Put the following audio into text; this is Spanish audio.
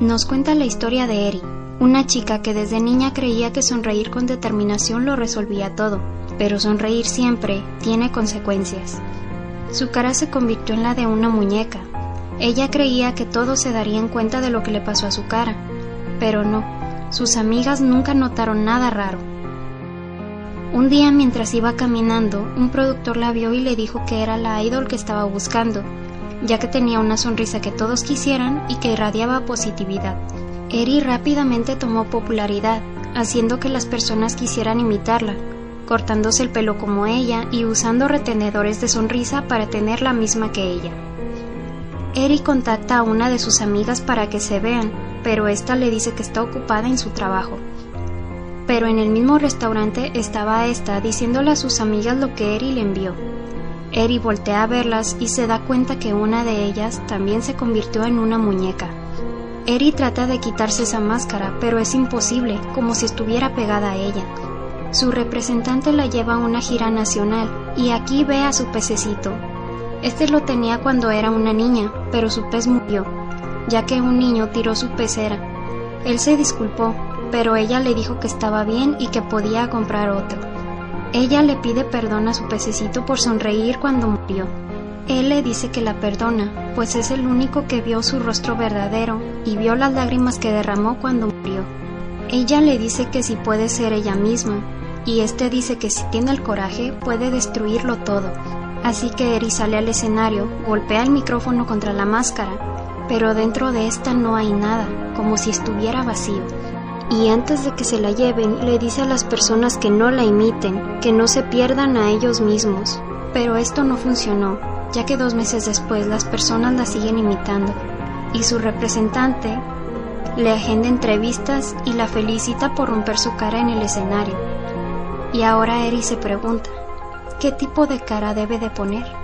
Nos cuenta la historia de Eri, una chica que desde niña creía que sonreír con determinación lo resolvía todo, pero sonreír siempre tiene consecuencias. Su cara se convirtió en la de una muñeca. Ella creía que todos se darían cuenta de lo que le pasó a su cara, pero no, sus amigas nunca notaron nada raro. Un día mientras iba caminando, un productor la vio y le dijo que era la idol que estaba buscando, ya que tenía una sonrisa que todos quisieran y que irradiaba positividad. Eri rápidamente tomó popularidad, haciendo que las personas quisieran imitarla, cortándose el pelo como ella y usando retenedores de sonrisa para tener la misma que ella. Eri contacta a una de sus amigas para que se vean, pero esta le dice que está ocupada en su trabajo. Pero en el mismo restaurante estaba esta diciéndole a sus amigas lo que Eri le envió. Eri voltea a verlas y se da cuenta que una de ellas también se convirtió en una muñeca. Eri trata de quitarse esa máscara, pero es imposible, como si estuviera pegada a ella. Su representante la lleva a una gira nacional y aquí ve a su pececito. Este lo tenía cuando era una niña, pero su pez murió, ya que un niño tiró su pecera. Él se disculpó, pero ella le dijo que estaba bien y que podía comprar otro. Ella le pide perdón a su pececito por sonreír cuando murió. Él le dice que la perdona, pues es el único que vio su rostro verdadero y vio las lágrimas que derramó cuando murió. Ella le dice que si puede ser ella misma, y este dice que si tiene el coraje puede destruirlo todo. Así que Eri sale al escenario, golpea el micrófono contra la máscara, pero dentro de esta no hay nada, como si estuviera vacío y antes de que se la lleven le dice a las personas que no la imiten, que no se pierdan a ellos mismos. Pero esto no funcionó, ya que dos meses después las personas la siguen imitando y su representante le agenda entrevistas y la felicita por romper su cara en el escenario. Y ahora Eri se pregunta, ¿qué tipo de cara debe de poner?